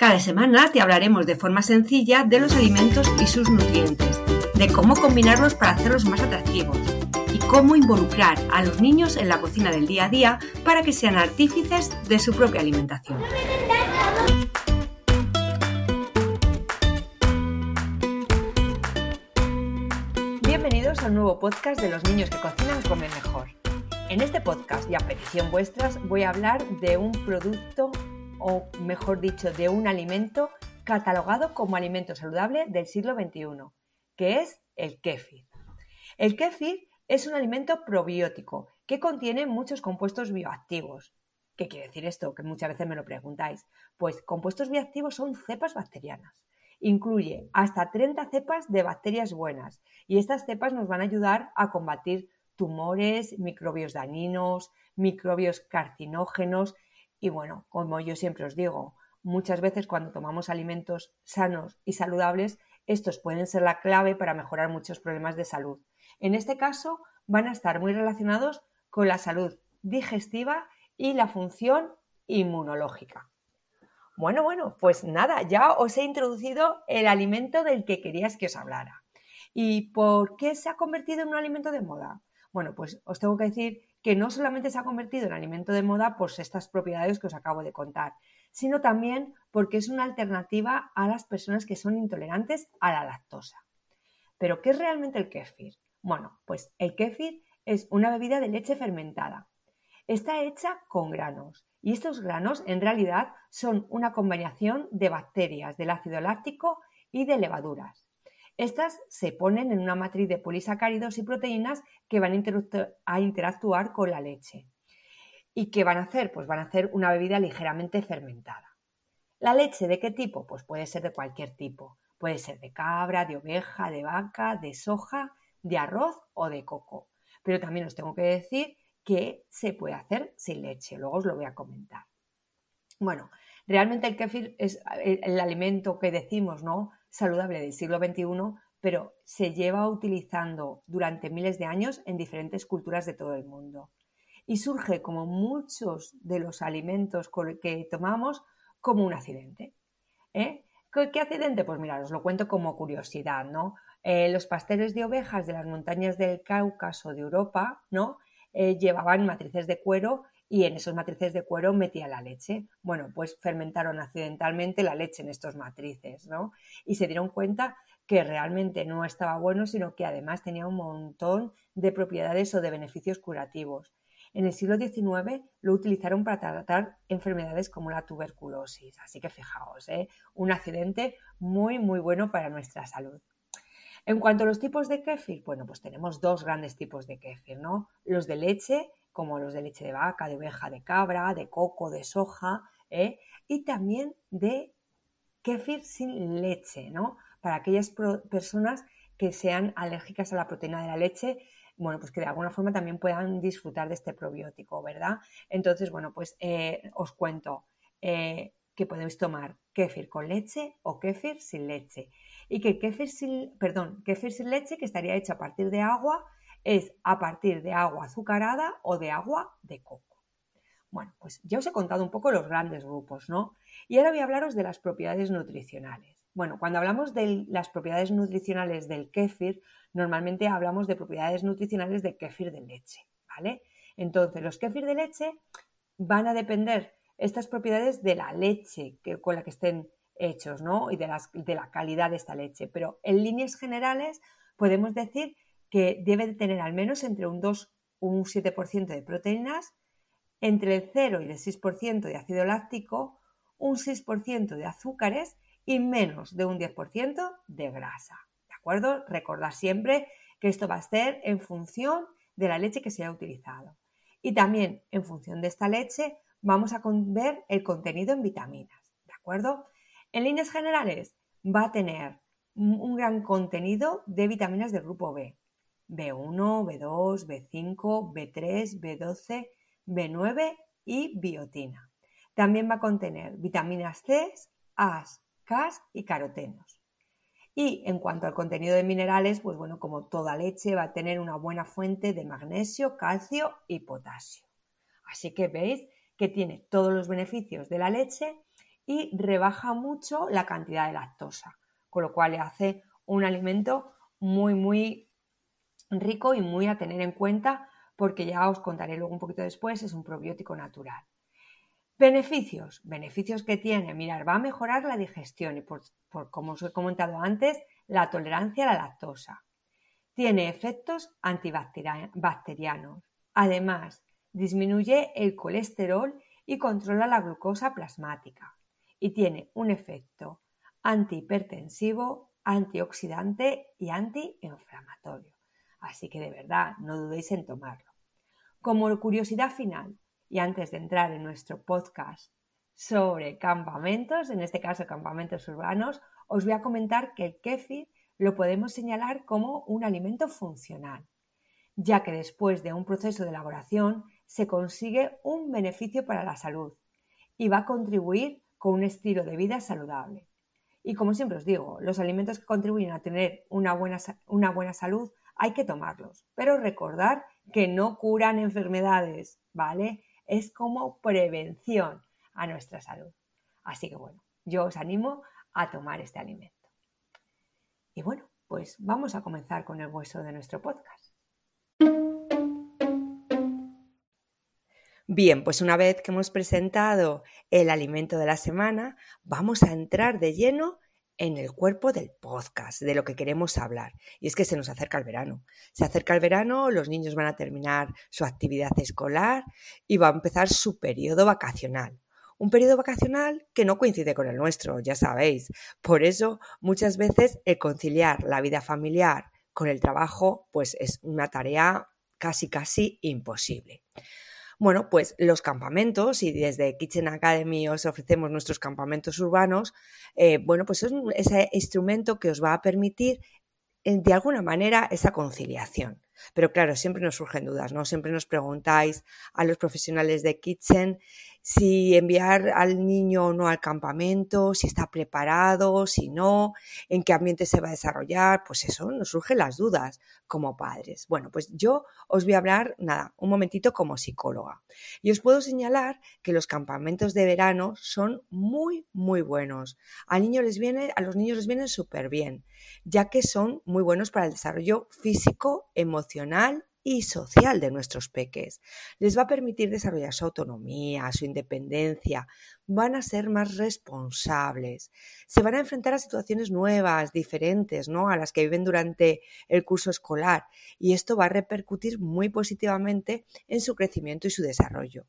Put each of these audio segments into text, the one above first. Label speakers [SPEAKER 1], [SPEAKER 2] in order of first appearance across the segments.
[SPEAKER 1] Cada semana te hablaremos de forma sencilla de los alimentos y sus nutrientes, de cómo combinarlos para hacerlos más atractivos y cómo involucrar a los niños en la cocina del día a día para que sean artífices de su propia alimentación. Bienvenidos a un nuevo podcast de los niños que cocinan comen mejor. En este podcast y a petición vuestras voy a hablar de un producto o mejor dicho, de un alimento catalogado como alimento saludable del siglo XXI, que es el kéfir. El kéfir es un alimento probiótico que contiene muchos compuestos bioactivos. ¿Qué quiere decir esto? Que muchas veces me lo preguntáis. Pues compuestos bioactivos son cepas bacterianas. Incluye hasta 30 cepas de bacterias buenas y estas cepas nos van a ayudar a combatir tumores, microbios dañinos, microbios carcinógenos y bueno, como yo siempre os digo, muchas veces cuando tomamos alimentos sanos y saludables, estos pueden ser la clave para mejorar muchos problemas de salud. En este caso, van a estar muy relacionados con la salud digestiva y la función inmunológica. Bueno, bueno, pues nada, ya os he introducido el alimento del que querías que os hablara. ¿Y por qué se ha convertido en un alimento de moda? Bueno, pues os tengo que decir que no solamente se ha convertido en alimento de moda por estas propiedades que os acabo de contar, sino también porque es una alternativa a las personas que son intolerantes a la lactosa. ¿Pero qué es realmente el kéfir? Bueno, pues el kéfir es una bebida de leche fermentada. Está hecha con granos y estos granos en realidad son una combinación de bacterias del ácido láctico y de levaduras. Estas se ponen en una matriz de polisacáridos y proteínas que van a interactuar con la leche. ¿Y qué van a hacer? Pues van a hacer una bebida ligeramente fermentada. ¿La leche de qué tipo? Pues puede ser de cualquier tipo. Puede ser de cabra, de oveja, de vaca, de soja, de arroz o de coco. Pero también os tengo que decir que se puede hacer sin leche. Luego os lo voy a comentar. Bueno, realmente el kéfir es el alimento que decimos, ¿no? Saludable del siglo XXI, pero se lleva utilizando durante miles de años en diferentes culturas de todo el mundo. Y surge, como muchos de los alimentos que tomamos, como un accidente. ¿eh? ¿Qué, accidente? Pues mira, os lo cuento como curiosidad, ¿no? Eh, los pasteles de ovejas de las montañas del Cáucaso de Europa, ¿no? Eh, llevaban matrices de cuero y en esos matrices de cuero metía la leche. Bueno, pues fermentaron accidentalmente la leche en estos matrices, ¿no? Y se dieron cuenta que realmente no estaba bueno, sino que además tenía un montón de propiedades o de beneficios curativos. En el siglo XIX lo utilizaron para tratar enfermedades como la tuberculosis. Así que fijaos, ¿eh? un accidente muy, muy bueno para nuestra salud. En cuanto a los tipos de kéfir, bueno, pues tenemos dos grandes tipos de kéfir, ¿no? Los de leche como los de leche de vaca, de oveja, de cabra, de coco, de soja, ¿eh? y también de kéfir sin leche, ¿no? Para aquellas personas que sean alérgicas a la proteína de la leche, bueno, pues que de alguna forma también puedan disfrutar de este probiótico, ¿verdad? Entonces, bueno, pues eh, os cuento eh, que podéis tomar kéfir con leche o kéfir sin leche. Y que kéfir sin, perdón, kéfir sin leche, que estaría hecho a partir de agua, es a partir de agua azucarada o de agua de coco. Bueno, pues ya os he contado un poco los grandes grupos, ¿no? Y ahora voy a hablaros de las propiedades nutricionales. Bueno, cuando hablamos de las propiedades nutricionales del kéfir, normalmente hablamos de propiedades nutricionales del kéfir de leche, ¿vale? Entonces, los kéfir de leche van a depender estas propiedades de la leche con la que estén hechos, ¿no? Y de, de la calidad de esta leche. Pero en líneas generales podemos decir que debe de tener al menos entre un 2 o un 7% de proteínas, entre el 0 y el 6% de ácido láctico, un 6% de azúcares y menos de un 10% de grasa. ¿De acuerdo? Recordad siempre que esto va a ser en función de la leche que se haya utilizado. Y también en función de esta leche vamos a ver el contenido en vitaminas. ¿De acuerdo? En líneas generales, va a tener un gran contenido de vitaminas del grupo B. B1, B2, B5, B3, B12, B9 y biotina. También va a contener vitaminas C, A, K y carotenos. Y en cuanto al contenido de minerales, pues bueno, como toda leche va a tener una buena fuente de magnesio, calcio y potasio. Así que veis que tiene todos los beneficios de la leche y rebaja mucho la cantidad de lactosa, con lo cual le hace un alimento muy, muy rico y muy a tener en cuenta porque ya os contaré luego un poquito después, es un probiótico natural. Beneficios, beneficios que tiene, mirar, va a mejorar la digestión y por, como os he comentado antes, la tolerancia a la lactosa. Tiene efectos antibacterianos. Además, disminuye el colesterol y controla la glucosa plasmática. Y tiene un efecto antihipertensivo, antioxidante y antiinflamatorio. Así que de verdad, no dudéis en tomarlo. Como curiosidad final, y antes de entrar en nuestro podcast sobre campamentos, en este caso campamentos urbanos, os voy a comentar que el kéfir lo podemos señalar como un alimento funcional, ya que después de un proceso de elaboración se consigue un beneficio para la salud y va a contribuir con un estilo de vida saludable. Y como siempre os digo, los alimentos que contribuyen a tener una buena, una buena salud hay que tomarlos, pero recordar que no curan enfermedades, ¿vale? Es como prevención a nuestra salud. Así que bueno, yo os animo a tomar este alimento. Y bueno, pues vamos a comenzar con el hueso de nuestro podcast. Bien, pues una vez que hemos presentado el alimento de la semana, vamos a entrar de lleno en el cuerpo del podcast, de lo que queremos hablar. Y es que se nos acerca el verano. Se acerca el verano, los niños van a terminar su actividad escolar y va a empezar su periodo vacacional. Un periodo vacacional que no coincide con el nuestro, ya sabéis. Por eso, muchas veces el conciliar la vida familiar con el trabajo, pues es una tarea casi, casi imposible. Bueno, pues los campamentos, y desde Kitchen Academy os ofrecemos nuestros campamentos urbanos, eh, bueno, pues es ese instrumento que os va a permitir eh, de alguna manera esa conciliación. Pero claro, siempre nos surgen dudas, ¿no? Siempre nos preguntáis a los profesionales de Kitchen si enviar al niño o no al campamento, si está preparado, si no, en qué ambiente se va a desarrollar, pues eso nos surgen las dudas como padres. Bueno, pues yo os voy a hablar, nada, un momentito como psicóloga. Y os puedo señalar que los campamentos de verano son muy, muy buenos. A, niños les viene, a los niños les vienen súper bien, ya que son muy buenos para el desarrollo físico, emocional y social de nuestros peques. Les va a permitir desarrollar su autonomía, su independencia, van a ser más responsables, se van a enfrentar a situaciones nuevas, diferentes, ¿no? a las que viven durante el curso escolar y esto va a repercutir muy positivamente en su crecimiento y su desarrollo.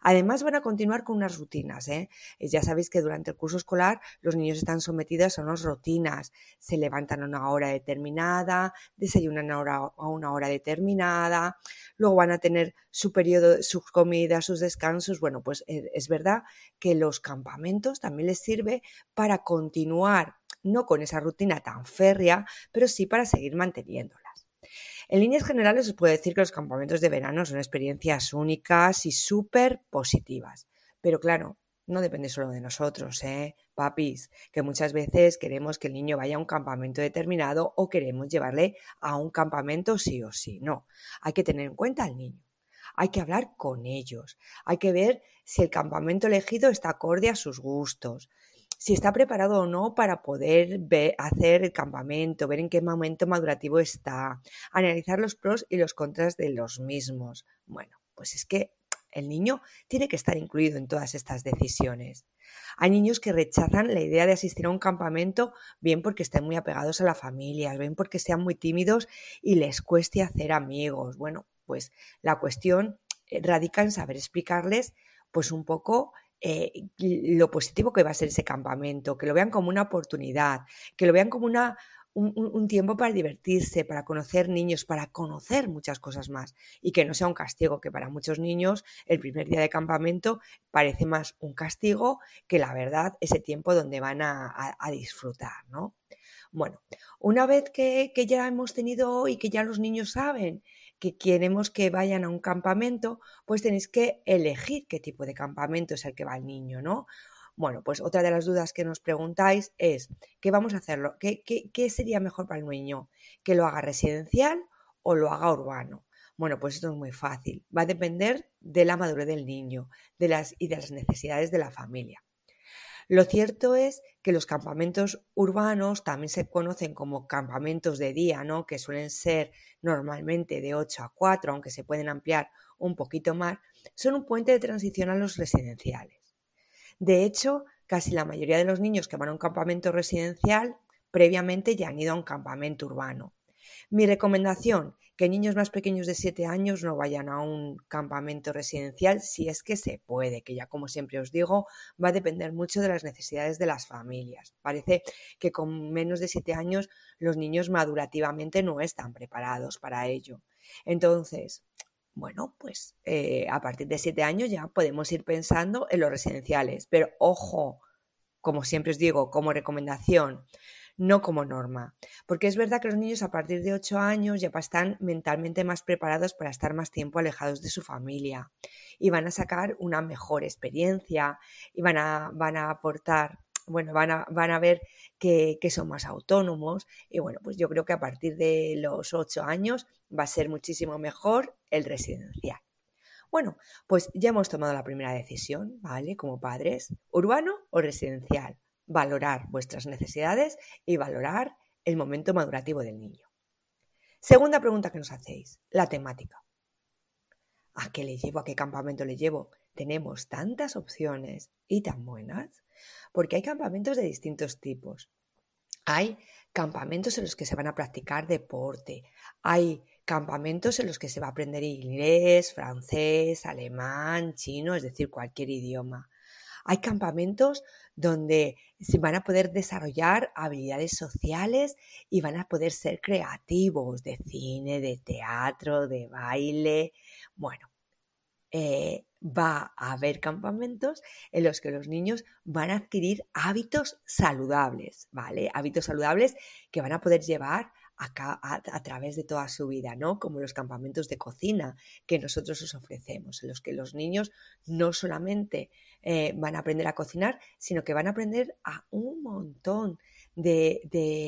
[SPEAKER 1] Además van a continuar con unas rutinas. ¿eh? Ya sabéis que durante el curso escolar los niños están sometidos a unas rutinas. Se levantan a una hora determinada, desayunan a una hora determinada, luego van a tener su periodo, sus comidas, sus descansos. Bueno, pues eh, es verdad que los campamentos también les sirve para continuar no con esa rutina tan férrea, pero sí para seguir manteniéndola. En líneas generales os puedo decir que los campamentos de verano son experiencias únicas y súper positivas. Pero claro, no depende solo de nosotros, ¿eh? Papis, que muchas veces queremos que el niño vaya a un campamento determinado o queremos llevarle a un campamento sí o sí. No, hay que tener en cuenta al niño. Hay que hablar con ellos. Hay que ver si el campamento elegido está acorde a sus gustos si está preparado o no para poder hacer el campamento, ver en qué momento madurativo está, analizar los pros y los contras de los mismos. Bueno, pues es que el niño tiene que estar incluido en todas estas decisiones. Hay niños que rechazan la idea de asistir a un campamento bien porque estén muy apegados a la familia, bien porque sean muy tímidos y les cueste hacer amigos. Bueno, pues la cuestión radica en saber explicarles pues un poco eh, lo positivo que va a ser ese campamento, que lo vean como una oportunidad, que lo vean como una un, tiempo para divertirse, para conocer niños, para conocer muchas cosas más y que no sea un castigo, que para muchos niños el primer día de campamento parece más un castigo que la verdad ese tiempo donde van a, disfrutar, ¿no? Bueno, una vez que, que ya hemos tenido y que ya los niños saben que queremos que vayan a un campamento, pues tenéis que elegir qué tipo de campamento es el que va el niño, ¿no? Bueno, pues otra de las dudas que nos preguntáis es, ¿qué vamos a hacerlo? ¿Qué, qué, sería mejor para el niño? ¿Que lo haga residencial o lo haga urbano? Bueno, pues esto es muy fácil. Va a depender de la madurez del niño de las, y de las necesidades de la familia. Lo cierto es que los campamentos urbanos también se conocen como campamentos de día, ¿no? que suelen ser normalmente de 8 a 4, aunque se pueden ampliar un poquito más, son un puente de transición a los residenciales. De hecho, casi la mayoría de los niños que van a un campamento residencial previamente ya han ido a un campamento urbano. Mi recomendación, que niños más pequeños de 7 años no vayan a un campamento residencial si es que se puede, que ya como siempre os digo, va a depender mucho de las necesidades de las familias. Parece que con menos de 7 años los niños madurativamente no están preparados para ello. Entonces, bueno, pues eh, a partir de siete años ya podemos ir pensando en los residenciales, pero ojo, como siempre os digo, como recomendación, no como norma, porque es verdad que los niños a partir de ocho años ya están mentalmente más preparados para estar más tiempo alejados de su familia y van a sacar una mejor experiencia y van a, van a aportar bueno, van a, van a ver que, son más autónomos y bueno, pues yo creo que a partir de los ocho años va a ser muchísimo mejor el residencial. Bueno, pues ya hemos tomado la primera decisión, ¿vale? Como padres, urbano o residencial. Valorar vuestras necesidades y valorar el momento madurativo del niño. Segunda pregunta que nos hacéis, la temática. ¿A qué le llevo? ¿A qué campamento le llevo? Tenemos tantas opciones y tan buenas porque hay campamentos de distintos tipos. Hay campamentos en los que se van a practicar deporte, hay campamentos en los que se va a aprender inglés, francés, alemán, chino, es decir, cualquier idioma. Hay campamentos donde se van a poder desarrollar habilidades sociales y van a poder ser creativos de cine, de teatro, de baile. Bueno, eh, va a haber campamentos en los que los niños van a adquirir hábitos saludables, ¿vale? Hábitos saludables que van a poder llevar a, través de toda su vida, ¿no? Como los campamentos de cocina que nosotros os ofrecemos, en los que los niños no solamente eh, van a aprender a cocinar, sino que van a aprender a un montón de,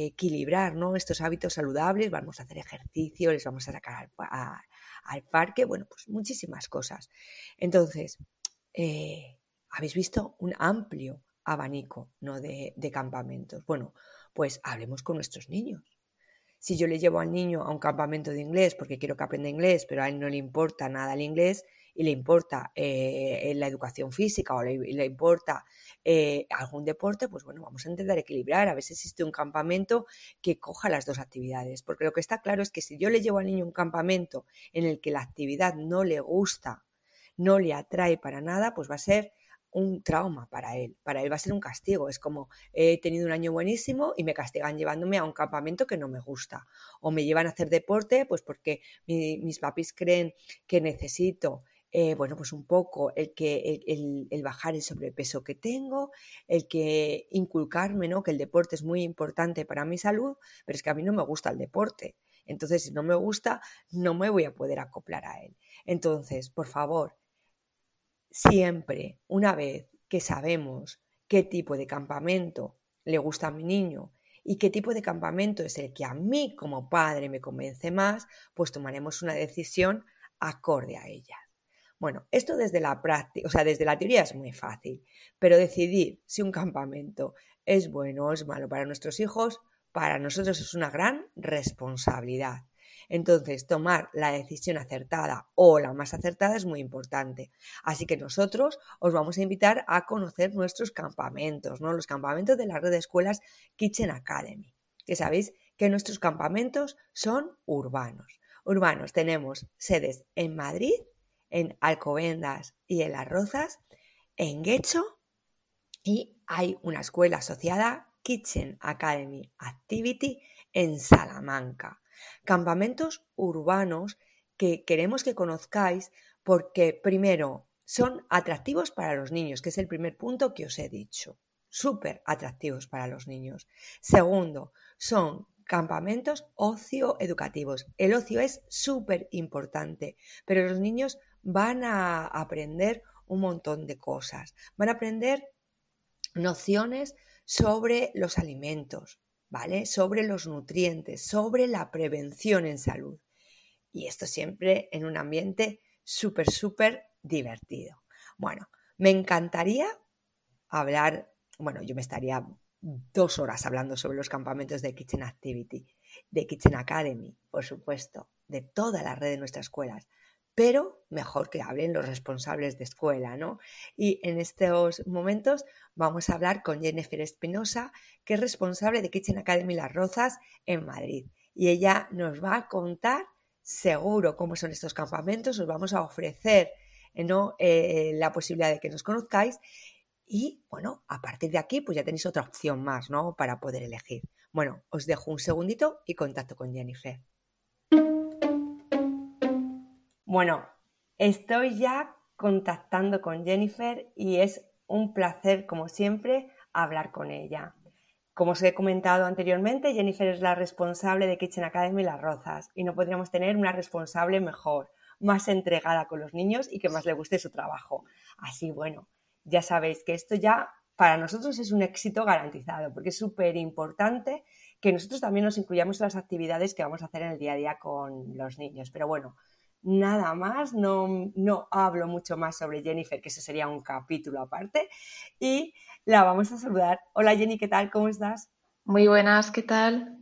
[SPEAKER 1] equilibrar ¿no? estos hábitos saludables, vamos a hacer ejercicio, les vamos a sacar al parque, bueno, pues muchísimas cosas. Entonces, eh, habéis visto un amplio abanico ¿no? de, de campamentos. Bueno, pues hablemos con nuestros niños. Si yo le llevo al niño a un campamento de inglés porque quiero que aprenda inglés, pero a él no le importa nada el inglés, y le importa eh, la educación física o le, importa eh, algún deporte, pues bueno, vamos a intentar equilibrar, a ver si existe un campamento que coja las dos actividades, porque lo que está claro es que si yo le llevo al niño un campamento en el que la actividad no le gusta, no le atrae para nada, pues va a ser un trauma para él, para él va a ser un castigo, es como he tenido un año buenísimo y me castigan llevándome a un campamento que no me gusta, o me llevan a hacer deporte, pues porque mis papis creen que necesito eh, bueno, pues un poco el, que, el, bajar el sobrepeso que tengo, el que inculcarme, ¿no? Que el deporte es muy importante para mi salud, pero es que a mí no me gusta el deporte. Entonces, si no me gusta, no me voy a poder acoplar a él. Entonces, por favor, siempre, una vez que sabemos qué tipo de campamento le gusta a mi niño y qué tipo de campamento es el que a mí como padre me convence más, pues tomaremos una decisión acorde a ella. Bueno, esto desde la práctica, o sea, desde la teoría es muy fácil, pero decidir si un campamento es bueno o es malo para nuestros hijos, para nosotros es una gran responsabilidad. Entonces, tomar la decisión acertada o la más acertada es muy importante. Así que nosotros os vamos a invitar a conocer nuestros campamentos, ¿no? Los campamentos de la red de escuelas Kitchen Academy. Que sabéis que nuestros campamentos son urbanos. Urbanos tenemos sedes en Madrid, en Alcobendas y en Las Rozas, en Guecho, y hay una escuela asociada Kitchen Academy Activity en Salamanca. Campamentos urbanos que queremos que conozcáis porque, primero, son atractivos para los niños, que es el primer punto que os he dicho. Súper atractivos para los niños. Segundo, son campamentos ocio educativos. El ocio es súper importante, pero los niños van a aprender un montón de cosas. Van a aprender nociones sobre los alimentos, ¿vale? Sobre los nutrientes, sobre la prevención en salud. Y esto siempre en un ambiente súper, súper divertido. Bueno, me encantaría hablar, bueno, yo me estaría dos horas hablando sobre los campamentos de Kitchen Activity, de Kitchen Academy, por supuesto, de toda la red de nuestras escuelas, pero mejor que hablen los responsables de escuela, ¿no? Y en estos momentos vamos a hablar con Jennifer Espinosa, que es responsable de Kitchen Academy Las Rozas en Madrid. Y ella nos va a contar seguro cómo son estos campamentos, os vamos a ofrecer ¿no? Eh, la posibilidad de que nos conozcáis y bueno, a partir de aquí, pues ya tenéis otra opción más, ¿no? Para poder elegir. Bueno, os dejo un segundito y contacto con Jennifer. Bueno, estoy ya contactando con Jennifer y es un placer, como siempre, hablar con ella. Como os he comentado anteriormente, Jennifer es la responsable de Kitchen Academy Las Rozas y no podríamos tener una responsable mejor, más entregada con los niños y que más le guste su trabajo. Así, bueno, ya sabéis que esto ya para nosotros es un éxito garantizado, porque es súper importante que nosotros también nos incluyamos en las actividades que vamos a hacer en el día a día con los niños. Pero bueno, nada más, no, no hablo mucho más sobre Jennifer, que ese sería un capítulo aparte, y la vamos a saludar. Hola Jenny, ¿qué tal? ¿Cómo estás?
[SPEAKER 2] Muy buenas, ¿qué tal?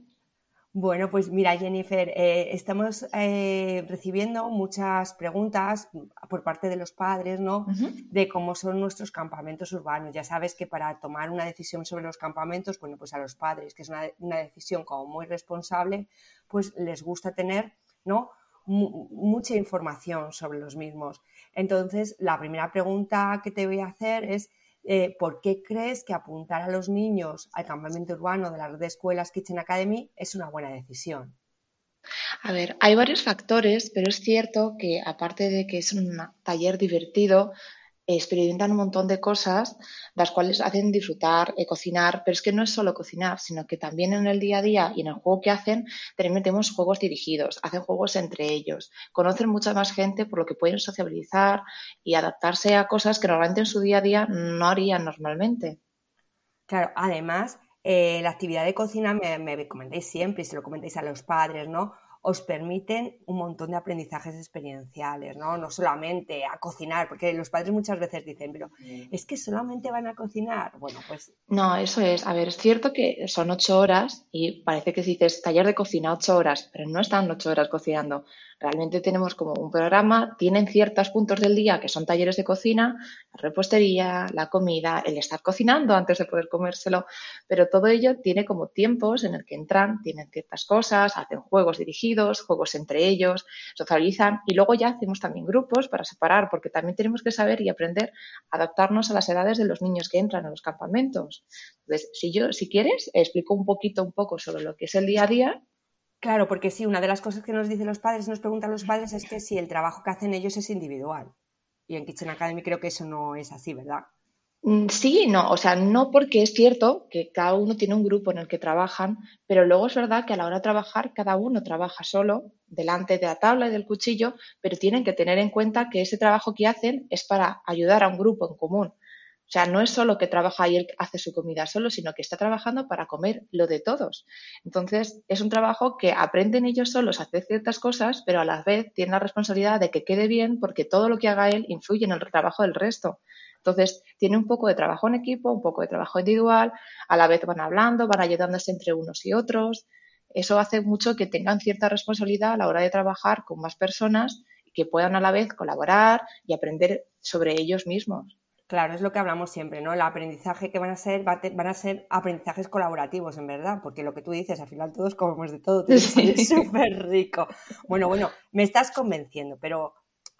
[SPEAKER 1] Bueno, pues mira, Jennifer, eh, estamos eh, recibiendo muchas preguntas por parte de los padres, ¿no? De cómo son nuestros campamentos urbanos. Ya sabes que para tomar una decisión sobre los campamentos, bueno, pues a los padres, que es una, una decisión como muy responsable, pues les gusta tener, ¿no? Mucha información sobre los mismos. Entonces, la primera pregunta que te voy a hacer es eh, ¿por qué crees que apuntar a los niños al campamento urbano de la red de escuelas Kitchen Academy es una buena decisión?
[SPEAKER 2] A ver, hay varios factores, pero es cierto que aparte de que es un taller divertido, experimentan un montón de cosas, las cuales hacen disfrutar, eh, cocinar, pero es que no es solo cocinar, sino que también en el día a día y en el juego que hacen, también metemos juegos dirigidos, hacen juegos entre ellos, conocen mucha más gente por lo que pueden sociabilizar y adaptarse a cosas que normalmente en su día a día no harían normalmente.
[SPEAKER 1] Claro, además, eh, la actividad de cocina me, me comentáis siempre y se lo comentáis a los padres, ¿no? Os permiten un montón de aprendizajes experienciales, ¿no? No solamente a cocinar, porque los padres muchas veces dicen, pero es que solamente van a cocinar. Bueno, pues.
[SPEAKER 2] No, eso es. A ver, es cierto que son ocho horas y parece que si dices taller de cocina ocho horas, pero no están ocho horas cocinando. Realmente tenemos como un programa, tienen ciertos puntos del día que son talleres de cocina, la repostería, la comida, el estar cocinando antes de poder comérselo, pero todo ello tiene como tiempos en el que entran, tienen ciertas cosas, hacen juegos dirigidos, juegos entre ellos, socializan y luego ya hacemos también grupos para separar, porque también tenemos que saber y aprender a adaptarnos a las edades de los niños que entran a los campamentos. Entonces, si yo, si quieres, explico un poquito, un poco sobre lo que es el día a día
[SPEAKER 1] Claro, porque sí, una de las cosas que nos dicen los padres, nos preguntan los padres, es que si el trabajo que hacen ellos es individual. Y en Kitchen Academy creo que eso no es así, ¿verdad?
[SPEAKER 2] Mm, sí, no, o sea, no porque es cierto que cada uno tiene un grupo en el que trabajan, pero luego es verdad que a la hora de trabajar cada uno trabaja solo delante de la tabla y del cuchillo, pero tienen que tener en cuenta que ese trabajo que hacen es para ayudar a un grupo en común. O sea, no es solo que trabaja y él hace su comida solo, sino que está trabajando para comer lo de todos. Entonces, es un trabajo que aprenden ellos solos a hacer ciertas cosas, pero a la vez tienen la responsabilidad de que quede bien porque todo lo que haga él influye en el trabajo del resto. Entonces, tiene un poco de trabajo en equipo, un poco de trabajo individual, a la vez van hablando, van ayudándose entre unos y otros. Eso hace mucho que tengan cierta responsabilidad a la hora de trabajar con más personas y que puedan a la vez colaborar y aprender sobre ellos mismos.
[SPEAKER 1] Claro, es lo que hablamos siempre, ¿no? El aprendizaje que van a ser, van a ser aprendizajes colaborativos, en verdad, porque lo que tú dices, al final todos comemos de todo, es súper rico. Bueno, bueno, me estás convenciendo, pero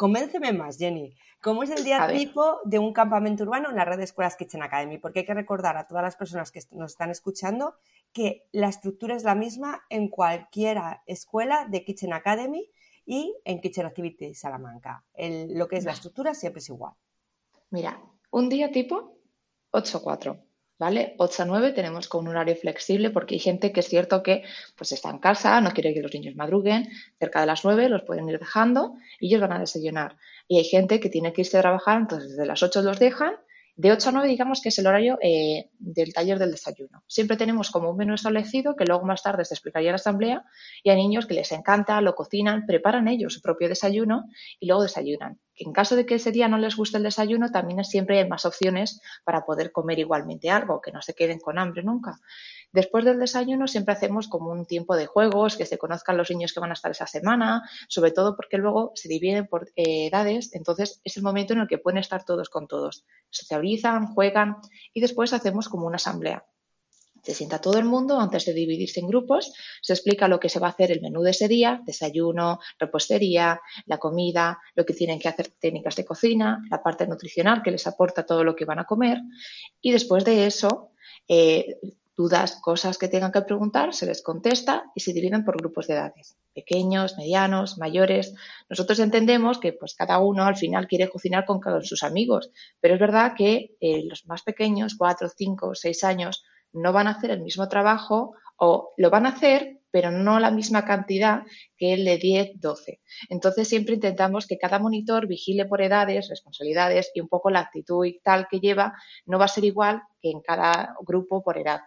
[SPEAKER 1] convénceme más, Jenny. ¿Cómo es el día tipo de un campamento urbano en la red de escuelas Kitchen Academy? Porque hay que recordar a todas las personas que nos están escuchando que la estructura es la misma en cualquier escuela de Kitchen Academy y en Kitchen Activity Salamanca. lo que es la estructura siempre es igual.
[SPEAKER 2] Mira, un día tipo 8-4. ¿Vale? 8 a 9 tenemos con un horario flexible porque hay gente que es cierto que pues está en casa, no quiere que los niños madruguen, cerca de las 9 los pueden ir dejando y ellos van a desayunar. Y hay gente que tiene que irse a trabajar, entonces desde las 8 los dejan de 8 a 9 digamos que es el horario eh, del taller del desayuno. Siempre tenemos como un menú establecido que luego más tarde se explicaría en la asamblea y hay niños que les encanta, lo cocinan, preparan ellos su propio desayuno y luego desayunan. En caso de que ese día no les guste el desayuno, también siempre hay más opciones para poder comer igualmente algo, que no se queden con hambre nunca. Después del desayuno siempre hacemos como un tiempo de juegos, que se conozcan los niños que van a estar esa semana, sobre todo porque luego se dividen por eh, edades, entonces es el momento en el que pueden estar todos con todos. Socializan, juegan y después hacemos como una asamblea. Se sienta todo el mundo antes de dividirse en grupos, se explica lo que se va a hacer el menú de ese día, desayuno, repostería, la comida, lo que tienen que hacer técnicas de cocina, la parte nutricional que les aporta todo lo que van a comer y después de eso eh, dudas, cosas que tengan que preguntar, se les contesta y se dividen por grupos de edades, pequeños, medianos, mayores. Nosotros entendemos que pues cada uno al final quiere cocinar con, sus amigos, pero es verdad que eh, los más pequeños, cuatro, cinco, seis años, no van a hacer el mismo trabajo o lo van a hacer, pero no la misma cantidad que el de 10, 12. Entonces siempre intentamos que cada monitor vigile por edades, responsabilidades y un poco la actitud y tal que lleva no va a ser igual que en cada grupo por edad.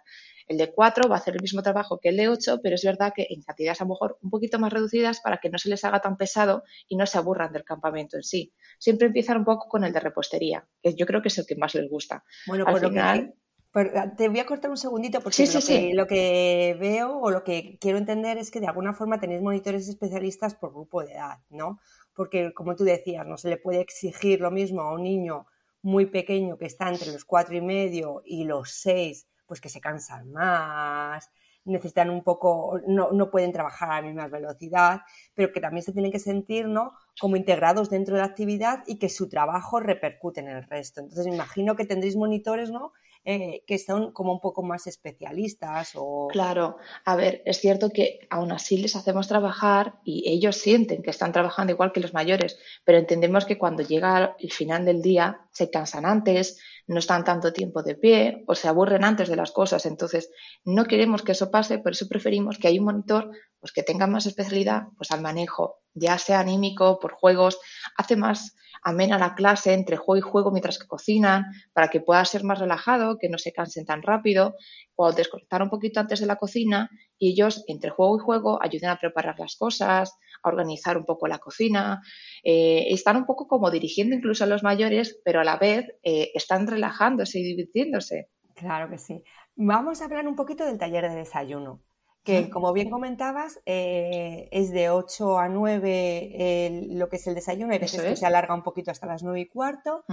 [SPEAKER 2] El de 4 va a hacer el mismo trabajo que el de 8, pero es verdad que en cantidades a lo mejor un poquito más reducidas para que no se les haga tan pesado y no se aburran del campamento en sí. Siempre empiezan un poco con el de repostería, que yo creo que es el que más les gusta.
[SPEAKER 1] Bueno, Al final, Ah, te voy a cortar un segundito porque lo, que, veo o lo que quiero entender es que de alguna forma tenéis monitores especialistas por grupo de edad, ¿no? Porque como tú decías, no se le puede exigir lo mismo a un niño muy pequeño que está entre los cuatro y medio y los seis, pues que se cansan más, necesitan un poco, no, no, pueden trabajar a la misma velocidad, pero que también se tienen que sentir, ¿no? Como integrados dentro de la actividad y que su trabajo repercute en el resto. Entonces, me imagino que tendréis monitores, ¿no? Eh, que son como un poco más especialistas o...
[SPEAKER 2] Claro, a ver, es cierto que aún así les hacemos trabajar y ellos sienten que están trabajando igual que los mayores, pero entendemos que cuando llega el final del día se cansan antes, no están tanto tiempo de pie o se aburren antes de las cosas. Entonces, no queremos que eso pase, por eso preferimos que haya un monitor pues, que tenga más especialidad pues, al manejo, ya sea anímico, por juegos, hace más amena la clase entre juego y juego mientras que cocinan, para que pueda ser más relajado, que no se cansen tan rápido, o desconectar un poquito antes de la cocina y ellos entre juego y juego ayuden a preparar las cosas, a organizar un poco la cocina, eh, están un poco como dirigiendo incluso a los mayores, pero a la vez eh, están relajándose y divirtiéndose.
[SPEAKER 1] Claro que sí. Vamos a hablar un poquito del taller de desayuno que como bien comentabas, eh, es de 8 a 9 lo que es el desayuno, hay veces que se alarga un poquito hasta las 9 y cuarto.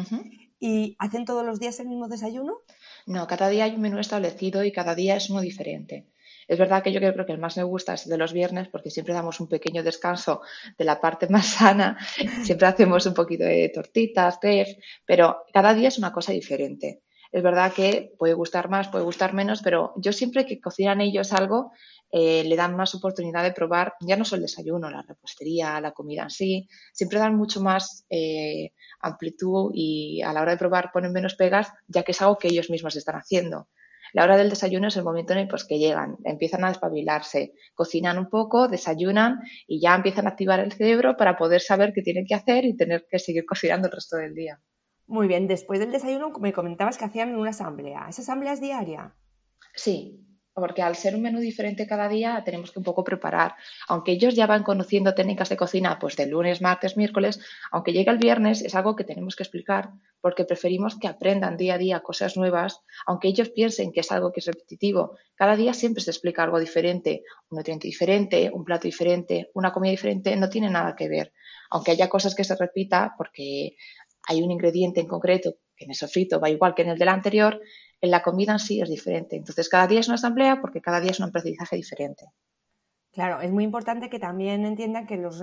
[SPEAKER 1] ¿Y hacen todos los días el mismo desayuno?
[SPEAKER 2] No, cada día hay un menú establecido y cada día es uno diferente. Es verdad que yo creo que el más me gusta es el de los viernes porque siempre damos un pequeño descanso de la parte más sana, siempre hacemos un poquito de tortitas, té, pero cada día es una cosa diferente. Es verdad que puede gustar más, puede gustar menos, pero yo siempre que cocinan ellos algo, eh, le dan más oportunidad de probar ya no solo el desayuno, la repostería, la comida en sí, siempre dan mucho más eh, amplitud y a la hora de probar ponen menos pegas, ya que es algo que ellos mismos están haciendo. La hora del desayuno es el momento en el pues, que llegan, empiezan a despabilarse, cocinan un poco, desayunan y ya empiezan a activar el cerebro para poder saber qué tienen que hacer y tener que seguir cocinando el resto del día.
[SPEAKER 1] Muy bien, después del desayuno me comentabas que hacían una asamblea. ¿Esa asamblea es diaria?
[SPEAKER 2] Sí, porque al ser un menú diferente cada día tenemos que un poco preparar. Aunque ellos ya van conociendo técnicas de cocina pues de lunes, martes, miércoles, aunque llegue el viernes es algo que tenemos que explicar porque preferimos que aprendan día a día cosas nuevas, aunque ellos piensen que es algo que es repetitivo. Cada día siempre se explica algo diferente, un nutriente diferente, un plato diferente, una comida diferente, no tiene nada que ver. Aunque haya cosas que se repita porque hay un ingrediente en concreto que en el sofrito va igual que en el del anterior, en la comida en sí es diferente. Entonces, cada día es una asamblea porque cada día es un aprendizaje diferente.
[SPEAKER 1] Claro, es muy importante que también entiendan que los,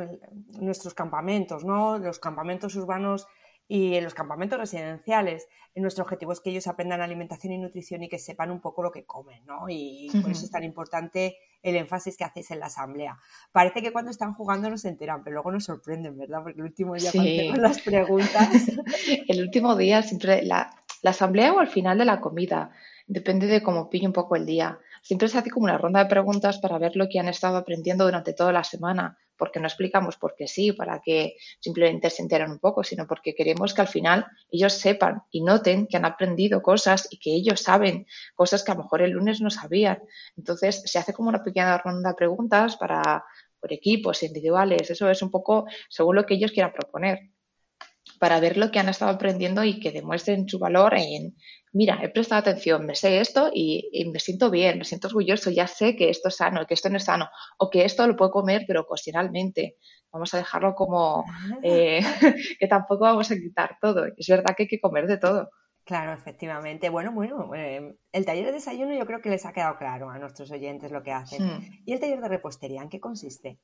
[SPEAKER 1] nuestros campamentos, ¿no? Los campamentos urbanos y en los campamentos residenciales, nuestro objetivo es que ellos aprendan alimentación y nutrición y que sepan un poco lo que comen, ¿no? Y por eso es tan importante el énfasis que hacéis en la asamblea. Parece que cuando están jugando no se enteran, pero luego nos sorprenden, ¿verdad? Porque el último día sí. con las preguntas.
[SPEAKER 2] el último día siempre la, la asamblea o al final de la comida, depende de cómo pille un poco el día. Siempre se hace como una ronda de preguntas para ver lo que han estado aprendiendo durante toda la semana, porque no explicamos por qué sí, para que simplemente se enteren un poco, sino porque queremos que al final ellos sepan y noten que han aprendido cosas y que ellos saben cosas que a lo mejor el lunes no sabían. Entonces se hace como una pequeña ronda de preguntas para por equipos individuales, eso es un poco según lo que ellos quieran proponer para ver lo que han estado aprendiendo y que demuestren su valor en, mira, he prestado atención, me sé esto y, me siento bien, me siento orgulloso, ya sé que esto es sano, que esto no es sano, o que esto lo puedo comer, pero ocasionalmente. Vamos a dejarlo como ah. eh, que tampoco vamos a quitar todo. Es verdad que hay que comer de todo.
[SPEAKER 1] Claro, efectivamente. Bueno, bueno, eh, el taller de desayuno yo creo que les ha quedado claro a nuestros oyentes lo que hacen. Hmm. ¿Y el taller de repostería en qué consiste?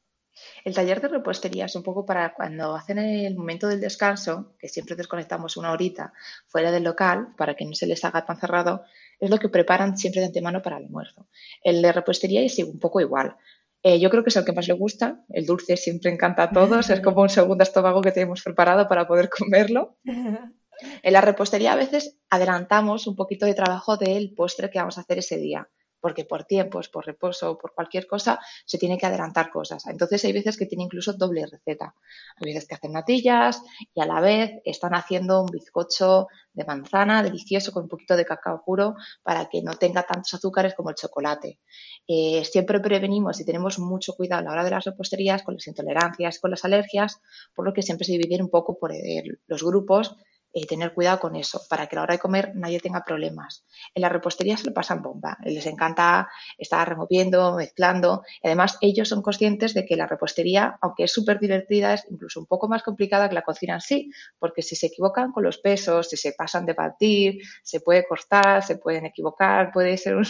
[SPEAKER 2] El taller de repostería es un poco para cuando hacen el momento del descanso, que siempre desconectamos una horita fuera del local para que no se les haga tan cerrado, es lo que preparan siempre de antemano para el almuerzo. El de repostería es un poco igual. Eh, yo creo que es el que más le gusta. El dulce siempre encanta a todos. Es como un segundo estómago que tenemos preparado para poder comerlo. En la repostería a veces adelantamos un poquito de trabajo del postre que vamos a hacer ese día porque por tiempos, por reposo, por cualquier cosa, se tiene que adelantar cosas. Entonces hay veces que tiene incluso doble receta. Hay veces que hacen natillas y a la vez están haciendo un bizcocho de manzana delicioso con un poquito de cacao puro para que no tenga tantos azúcares como el chocolate. Eh, siempre prevenimos y tenemos mucho cuidado a la hora de las reposterías con las intolerancias, con las alergias, por lo que siempre se divide un poco por eh, los grupos tener cuidado con eso, para que a la hora de comer nadie tenga problemas. En la repostería se lo pasan bomba, les encanta estar removiendo, mezclando, y además ellos son conscientes de que la repostería, aunque es súper divertida, es incluso un poco más complicada que la cocina en sí, porque si se equivocan con los pesos, si se pasan de batir, se puede cortar, se pueden equivocar, puede ser un,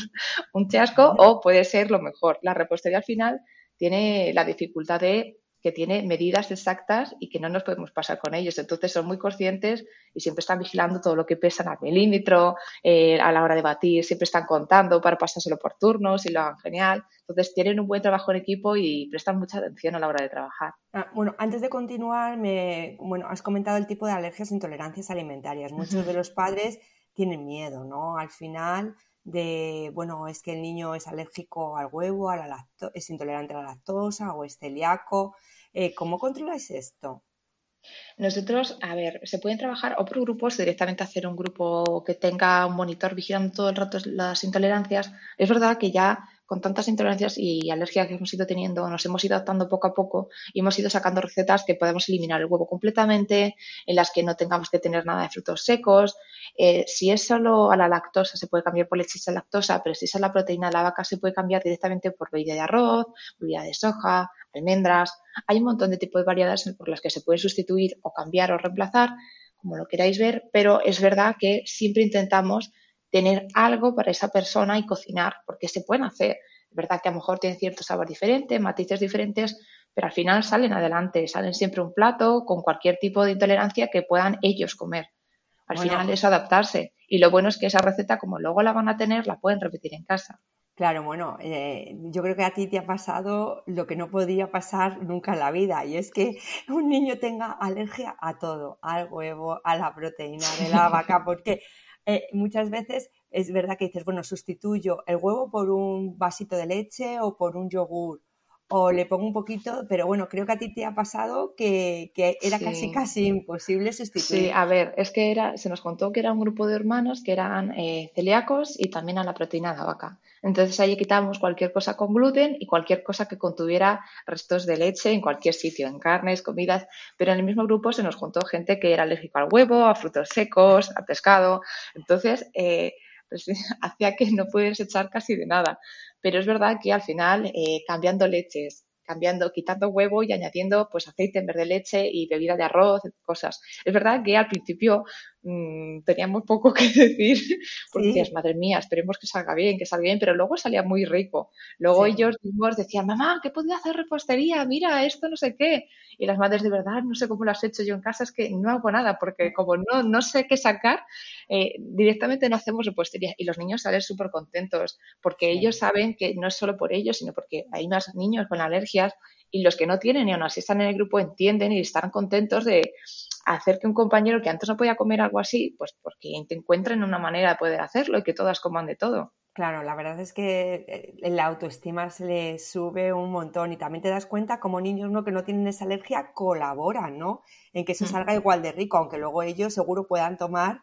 [SPEAKER 2] un chasco o puede ser lo mejor. La repostería al final tiene la dificultad de que tiene medidas exactas y que no nos podemos pasar con ellos. Entonces son muy conscientes y siempre están vigilando todo lo que pesan al milímetro, eh, a la hora de batir, siempre están contando para pasárselo por turnos y lo hagan genial. Entonces tienen un buen trabajo en equipo y prestan mucha atención a la hora de trabajar.
[SPEAKER 1] Ah, bueno, antes de continuar, me, bueno, has comentado el tipo de alergias e intolerancias alimentarias. Muchos de los padres tienen miedo, ¿no? Al final de, bueno, es que el niño es alérgico al huevo, a la es intolerante a la lactosa o es celíaco. Eh, ¿Cómo controláis esto?
[SPEAKER 2] Nosotros, a ver, se pueden trabajar o por grupos, directamente hacer un grupo que tenga un monitor vigilando todo el rato las intolerancias. Es verdad que ya con tantas intolerancias y alergias que hemos ido teniendo, nos hemos ido adaptando poco a poco y hemos ido sacando recetas que podemos eliminar el huevo completamente, en las que no tengamos que tener nada de frutos secos. Eh, si es solo a la lactosa, se puede cambiar por leche sin lactosa, pero si es a la proteína de la vaca, se puede cambiar directamente por bebida de arroz, bebida de soja, almendras. Hay un montón de tipos de variedades por las que se puede sustituir o cambiar o reemplazar, como lo queráis ver, pero es verdad que siempre intentamos tener algo para esa persona y cocinar, porque se pueden hacer. Es verdad que a lo mejor tienen cierto sabor diferente, matices diferentes, pero al final salen adelante, salen siempre un plato con cualquier tipo de intolerancia que puedan ellos comer. Al final es adaptarse. Y lo bueno es que esa receta, como luego la van a tener, la pueden repetir en casa.
[SPEAKER 1] Claro, bueno, eh, yo creo que a ti te ha pasado lo que no podía pasar nunca en la vida, y es que un niño tenga alergia a todo, al huevo, a la proteína de la vaca, porque eh, muchas veces es verdad que dices, bueno, sustituyo el huevo por un vasito de leche o por un yogur o le pongo un poquito, pero bueno, creo que a ti te ha pasado que, era casi casi imposible sustituir.
[SPEAKER 2] Sí, a ver, es que era, se nos contó que era un grupo de hermanos que eran eh, celíacos y también a la proteína de la vaca. Entonces ahí quitábamos cualquier cosa con gluten y cualquier cosa que contuviera restos de leche en cualquier sitio, en carnes, comidas, pero en el mismo grupo se nos juntó gente que era alérgico al huevo, a frutos secos, al pescado. Entonces, eh, pues, hacía que no pudieras echar casi de nada. Pero es verdad que al final, eh, cambiando leches, cambiando, quitando huevo y añadiendo pues aceite en vez de leche y bebida de arroz, cosas. Es verdad que al principio mm, teníamos poco que decir, porque decías, madre mía, esperemos que salga bien, que salga bien, pero luego salía muy rico. Luego ellos mismos decían, mamá, ¿qué podía hacer repostería? Mira, esto no sé qué. Y las madres de verdad, no sé cómo lo has hecho yo en casa, es que no hago nada, porque como no, no sé qué sacar, eh, directamente no hacemos repostería. Y los niños salen súper contentos, porque ellos saben que no es solo por ellos, sino porque hay más niños con alergias y los que no tienen y aún así están en el grupo entienden y están contentos de hacer que un compañero que antes no podía comer algo así, pues porque te encuentren una manera de poder hacerlo y que todas coman de todo.
[SPEAKER 1] Claro, la verdad es que eh, la autoestima se le sube un montón y también te das cuenta como niños ¿no? que no tienen esa alergia colaboran, ¿no? En que eso mm. salga igual de rico, aunque luego ellos seguro puedan tomar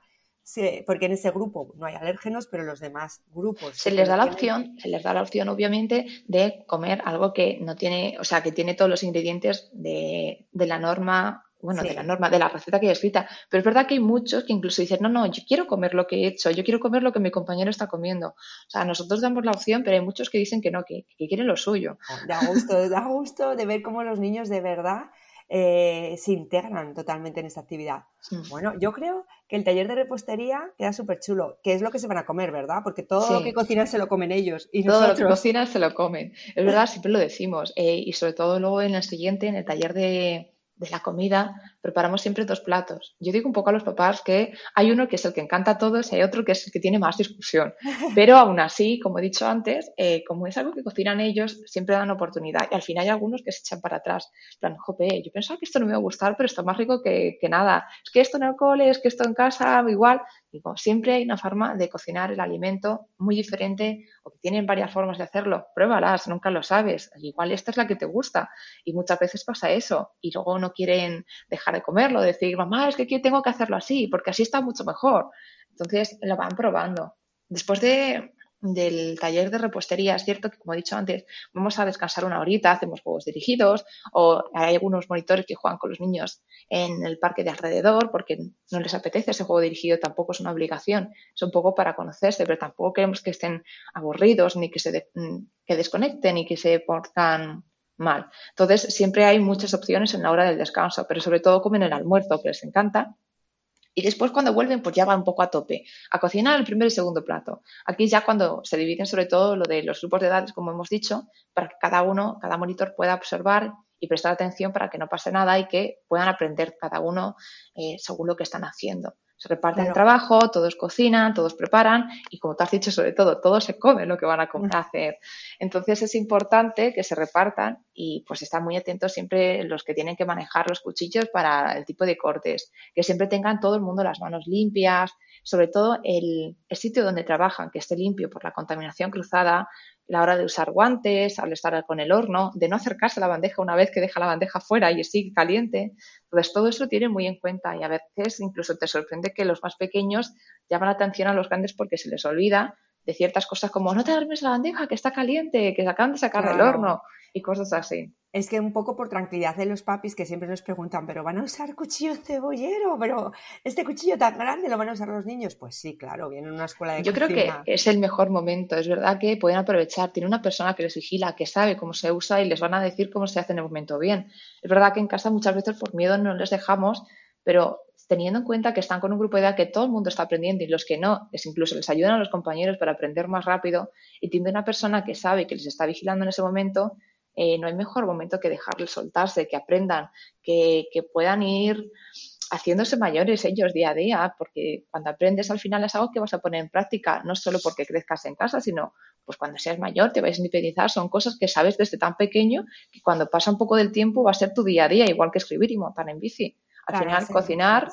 [SPEAKER 1] porque en ese grupo no hay alérgenos, pero los demás grupos.
[SPEAKER 2] Se les da la opción, se les da la opción, obviamente, de comer algo que no tiene, o sea, que tiene todos los ingredientes de, de la norma, bueno, de la norma, de la receta que hay escrita. Pero es verdad que hay muchos que incluso dicen, no, no, yo quiero comer lo que he hecho, yo quiero comer lo que mi compañero está comiendo. O sea, nosotros damos la opción, pero hay muchos que dicen que no, que, que quieren lo suyo.
[SPEAKER 1] Da gusto, da gusto de ver cómo los niños de verdad eh, se integran totalmente en esta actividad. Bueno, yo creo que el taller de repostería queda súper chulo, que es lo que se van a comer, ¿verdad? Porque todo lo que cocinan se lo comen ellos. Y
[SPEAKER 2] todo lo que cocinan se lo comen. Es verdad, siempre lo decimos. Eh, y sobre todo luego en el siguiente, en el taller de, de la comida, preparamos siempre dos platos. Yo digo un poco a los papás que hay uno que es el que encanta a todos y hay otro que es el que tiene más discusión. Pero aún así, como he dicho antes, eh, como es algo que cocinan ellos, siempre dan oportunidad. Y al final hay algunos que se echan para atrás. Plan, jope, yo pensaba que esto no me iba a gustar, pero está más rico que, que nada. Es que esto en el cole, es que esto en casa, igual. Digo, siempre hay una forma de cocinar el alimento muy diferente o que tienen varias formas de hacerlo. Pruébalas, nunca lo sabes. Igual esta es la que te gusta. Y muchas veces pasa eso. Y luego no quieren dejar de comerlo, decir, mamá, es que tengo que hacerlo así, porque así está mucho mejor. Entonces lo van probando. Después de, del taller de repostería, es cierto que, como he dicho antes, vamos a descansar una horita, hacemos juegos dirigidos o hay algunos monitores que juegan con los niños en el parque de alrededor porque no les apetece ese juego dirigido, tampoco es una obligación, es un poco para conocerse, pero tampoco queremos que estén aburridos ni que se que desconecten y que se portan mal. Entonces, siempre hay muchas opciones en la hora del descanso, pero sobre todo comen el almuerzo, que les encanta. Y después cuando vuelven, pues ya van un poco a tope, a cocinar el primer y segundo plato. Aquí ya cuando se dividen sobre todo lo de los grupos de edades, como hemos dicho, para que cada uno, cada monitor pueda observar y prestar atención para que no pase nada y que puedan aprender cada uno eh, según lo que están haciendo. Se reparten el trabajo, todos cocinan, todos preparan y como te has dicho, sobre todo, todos se comen lo que van a comer, hacer. Entonces es importante que se repartan y pues están muy atentos siempre los que tienen que manejar los cuchillos para el tipo de cortes, que siempre tengan todo el mundo las manos limpias, sobre todo el, el sitio donde trabajan, que esté limpio por la contaminación cruzada, la hora de usar guantes, al estar con el horno, de no acercarse a la bandeja una vez que deja la bandeja fuera y sigue caliente. Entonces, todo eso tiene muy en cuenta y a veces incluso te sorprende que los más pequeños llaman la atención a los grandes porque se les olvida de ciertas cosas como no te armes la bandeja que está caliente, que se acaban de sacar del horno y cosas así.
[SPEAKER 1] Es que un poco por tranquilidad de los papis que siempre nos preguntan, ¿pero van a usar cuchillo cebollero? ¿Pero este cuchillo tan grande lo van a usar los niños? Pues sí, claro, viene una escuela de
[SPEAKER 2] Yo creo que es el mejor momento, es verdad que pueden aprovechar, tiene una persona que les vigila, que sabe cómo se usa y les van a decir cómo se hace en el momento bien. Es verdad que en casa muchas veces por miedo no les dejamos, pero teniendo en cuenta que están con un grupo de edad que todo el mundo está aprendiendo y los que no, es incluso les ayudan a los compañeros para aprender más rápido y tiene una persona que sabe que les está vigilando en ese momento, eh, no hay mejor momento que dejarles soltarse, que aprendan, que, que puedan ir haciéndose mayores ellos día a día, porque cuando aprendes al final es algo que vas a poner en práctica, no solo porque crezcas en casa, sino pues cuando seas mayor te vais a independizar, son cosas que sabes desde tan pequeño que cuando pasa un poco del tiempo va a ser tu día a día, igual que escribir y montar en bici. Al final, cocinar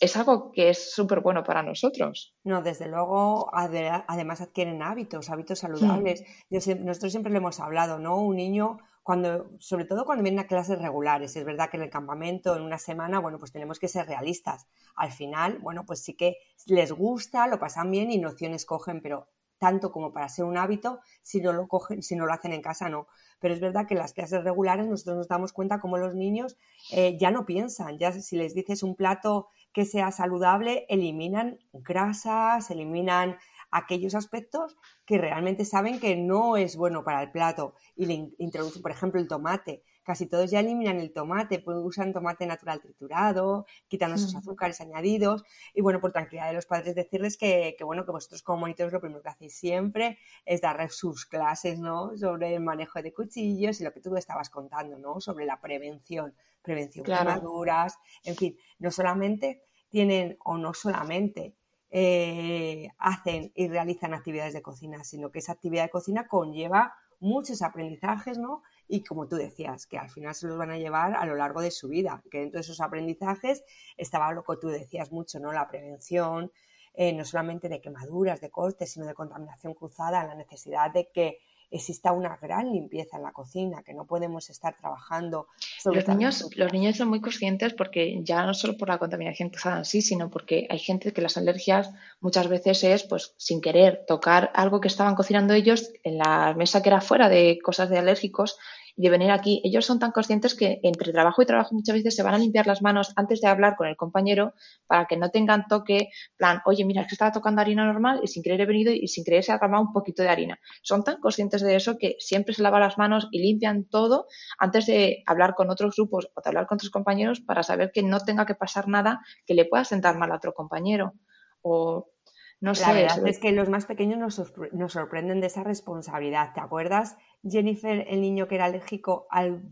[SPEAKER 2] es algo que es súper bueno para nosotros.
[SPEAKER 1] No, desde luego, además adquieren hábitos, hábitos saludables. Nosotros siempre lo hemos hablado, ¿no? Un niño, cuando, sobre todo cuando vienen a clases regulares, es verdad que en el campamento, en una semana, bueno, pues tenemos que ser realistas. Al final, bueno, pues sí que les gusta, lo pasan bien y nociones cogen, pero tanto como para ser un hábito, si no lo cogen, si no lo hacen en casa, no. Pero es verdad que en las clases regulares nosotros nos damos cuenta como los niños eh, ya no piensan, ya si les dices un plato que sea saludable, eliminan grasas, eliminan aquellos aspectos que realmente saben que no es bueno para el plato y le introducen, por ejemplo, el tomate, casi todos ya eliminan el tomate, pues usan tomate natural triturado, quitan esos azúcares añadidos. Y bueno, por tranquilidad de los padres, decirles que, bueno, que vosotros como monitores lo primero que hacéis siempre es darles sus clases, ¿no? Sobre el manejo de cuchillos y lo que tú estabas contando, ¿no? Sobre la prevención, prevención de maduras, en fin, no solamente tienen o no solamente eh, hacen y realizan actividades de cocina, sino que esa actividad de cocina conlleva muchos aprendizajes, ¿no? Y como tú decías, que al final se los van a llevar a lo largo de su vida, que dentro de esos aprendizajes estaba lo que tú decías mucho, ¿no? La prevención, eh, no solamente de quemaduras, de cortes, sino de contaminación cruzada, la necesidad de que exista una gran limpieza en la cocina, que no podemos estar trabajando.
[SPEAKER 2] Sobre los, niños, los niños son muy conscientes porque ya no solo por la contaminación cruzada en sí, sino porque hay gente que las alergias muchas veces es pues sin querer tocar algo que estaban cocinando ellos en la mesa que era fuera de cosas de alérgicos de venir aquí. Ellos son tan conscientes que entre trabajo y trabajo muchas veces se van a limpiar las manos antes de hablar con el compañero para que no tengan toque, plan, oye, mira, es que estaba tocando harina normal y sin querer he venido y sin querer se ha derramado un poquito de harina. Son tan conscientes de eso que siempre se lavan las manos y limpian todo antes de hablar con otros grupos o de hablar con otros compañeros para saber que no tenga que pasar nada que le pueda sentar mal a otro compañero. No
[SPEAKER 1] sé. La verdad es que los más pequeños nos, nos sorprenden de esa responsabilidad. ¿Te acuerdas? Jennifer, el niño que era alérgico al,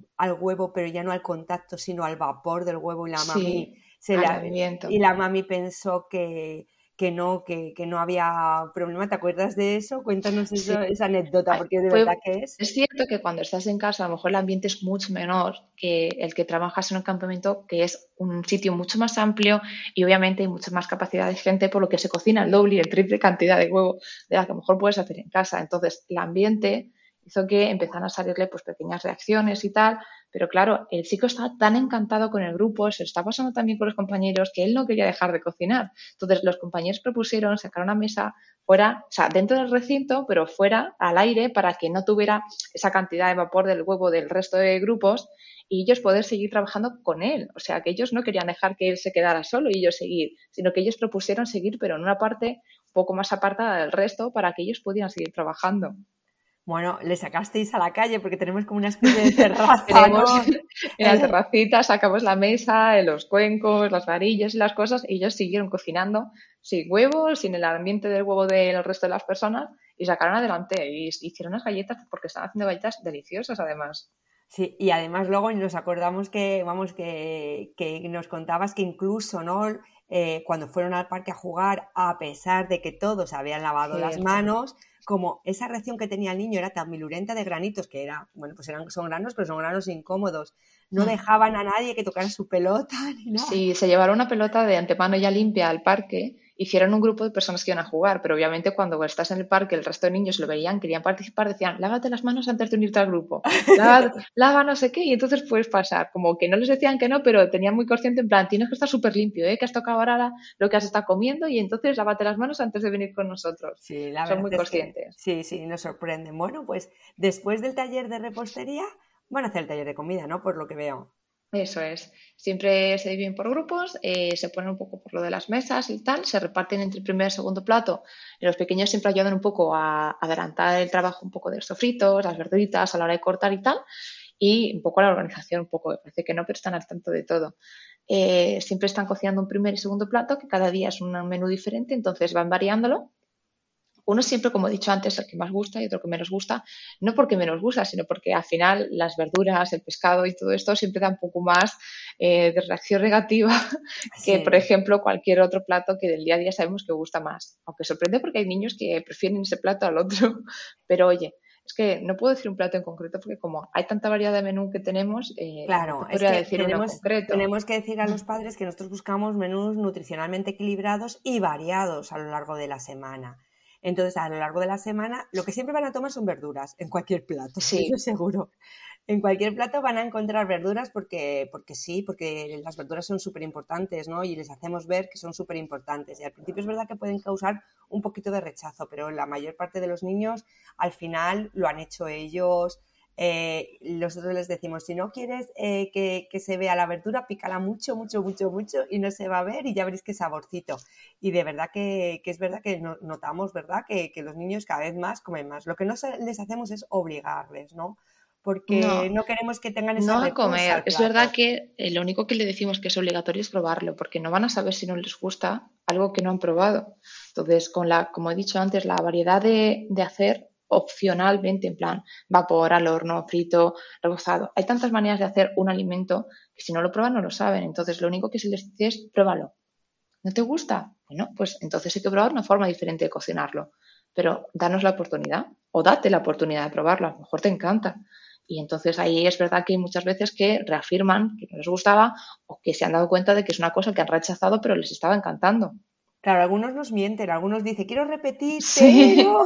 [SPEAKER 1] huevo, pero ya no al contacto, sino al vapor del huevo y la mami se la, y la mami pensó que, que no, que, no había problema. ¿Te acuerdas de eso? Cuéntanos esa anécdota, porque de verdad que es.
[SPEAKER 2] Es cierto que cuando estás en casa, a lo mejor el ambiente es mucho menor que el que trabajas en un campamento, que es un sitio mucho más amplio y obviamente hay mucha más capacidad de gente, por lo que se cocina el doble y el triple cantidad de huevo de la que a lo mejor puedes hacer en casa. Entonces, el ambiente hizo que empezaran a salirle pues pequeñas reacciones y tal, pero claro, el chico estaba tan encantado con el grupo, se lo está pasando también con los compañeros, que él no quería dejar de cocinar. Entonces los compañeros propusieron sacar una mesa fuera, o sea, dentro del recinto, pero fuera, al aire, para que no tuviera esa cantidad de vapor del huevo del resto de grupos y ellos poder seguir trabajando con él. O sea, que ellos no querían dejar que él se quedara solo y ellos seguir, sino que ellos propusieron seguir, pero en una parte un poco más apartada del resto para que ellos pudieran seguir trabajando.
[SPEAKER 1] Bueno, le sacasteis a la calle porque tenemos como una especie de terraza.
[SPEAKER 2] En la terracita sacamos la mesa, los cuencos, las varillas y las cosas y ellos siguieron cocinando sin huevos, sin el ambiente del huevo del resto de las personas y sacaron adelante y hicieron unas galletas porque estaban haciendo galletas deliciosas además.
[SPEAKER 1] Sí, y además luego nos acordamos que, vamos, que, que nos contabas que incluso, ¿no? Eh, cuando fueron al parque a jugar, a pesar de que todos habían lavado las manos, como esa reacción que tenía el niño era tan milurenta de granitos, que era, bueno, pues eran, son granos, pero son granos incómodos. No mm. dejaban a nadie que tocara su pelota ni nada.
[SPEAKER 2] Sí, se llevaron una pelota de antemano ya limpia al parque hicieron un grupo de personas que iban a jugar, pero obviamente cuando estás en el parque el resto de niños lo veían, querían participar, decían, lávate las manos antes de unirte al grupo, lava, no sé qué, y entonces puedes pasar, como que no les decían que no, pero tenían muy consciente en plan, tienes que estar súper limpio, ¿eh? que has tocado ahora lo que has estado comiendo y entonces lávate las manos antes de venir con nosotros. Sí, la Son muy conscientes.
[SPEAKER 1] sí, sí, nos sorprenden. Bueno, pues después del taller de repostería, van a hacer el taller de comida, ¿no? Por lo que veo.
[SPEAKER 2] Eso es. Siempre se dividen por grupos, eh, se ponen un poco por lo de las mesas y tal, se reparten entre el primer y segundo plato. Y los pequeños siempre ayudan un poco a adelantar el trabajo un poco de los sofritos, las verduritas a la hora de cortar y tal. Y un poco la organización, un poco, parece que no, pero están al tanto de todo. Eh, siempre están cocinando un primer y segundo plato, que cada día es un menú diferente, entonces van variándolo uno siempre, como he dicho antes, el que más gusta y otro que menos gusta, no porque menos gusta, sino porque al final las verduras, el pescado y todo esto siempre da un poco más eh, de reacción negativa que, por ejemplo, cualquier otro plato que del día a día sabemos que gusta más. Aunque sorprende porque hay niños que prefieren ese plato al otro, pero oye, es que no puedo decir un plato en concreto porque como hay tanta variedad de menú que tenemos,
[SPEAKER 1] eh, claro, es que decir tenemos, tenemos que decir a los padres que nosotros buscamos menús nutricionalmente equilibrados y variados a lo largo de la semana. Entonces, a lo largo de la semana, lo que siempre van a tomar son verduras en cualquier plato, sí. eso seguro. En cualquier plato van a encontrar verduras porque, porque sí, porque las verduras son súper importantes, ¿no? Y les hacemos ver que son súper importantes. Y al principio es verdad que pueden causar un poquito de rechazo, pero la mayor parte de los niños al final lo han hecho ellos, eh, nosotros les decimos, si no quieres eh, que, se vea la verdura, pícala mucho, mucho, mucho, mucho y no se va a ver y ya veréis qué saborcito. Y de verdad que, es verdad que notamos, ¿verdad? Que, los niños cada vez más comen más. Lo que no les hacemos es obligarles, ¿no? porque no, queremos que tengan esa
[SPEAKER 2] No a comer. Es verdad que eh, lo único que le decimos que es obligatorio es probarlo, porque no van a saber si no les gusta algo que no han probado. Entonces, con la, como he dicho antes, la variedad de, de hacer opcionalmente, en plan vapor, al horno, frito, rebozado. Hay tantas maneras de hacer un alimento que si no lo prueban no lo saben. Entonces, lo único que se les dice es pruébalo. ¿No te gusta? Bueno, pues entonces hay que probar una forma diferente de cocinarlo. Pero danos la oportunidad o date la oportunidad de probarlo. A lo mejor te encanta. Y entonces ahí es verdad que hay muchas veces que reafirman que no les gustaba o que se han dado cuenta de que es una cosa que han rechazado pero les estaba encantando.
[SPEAKER 1] Claro, algunos nos mienten, algunos dicen, quiero repetir, pero...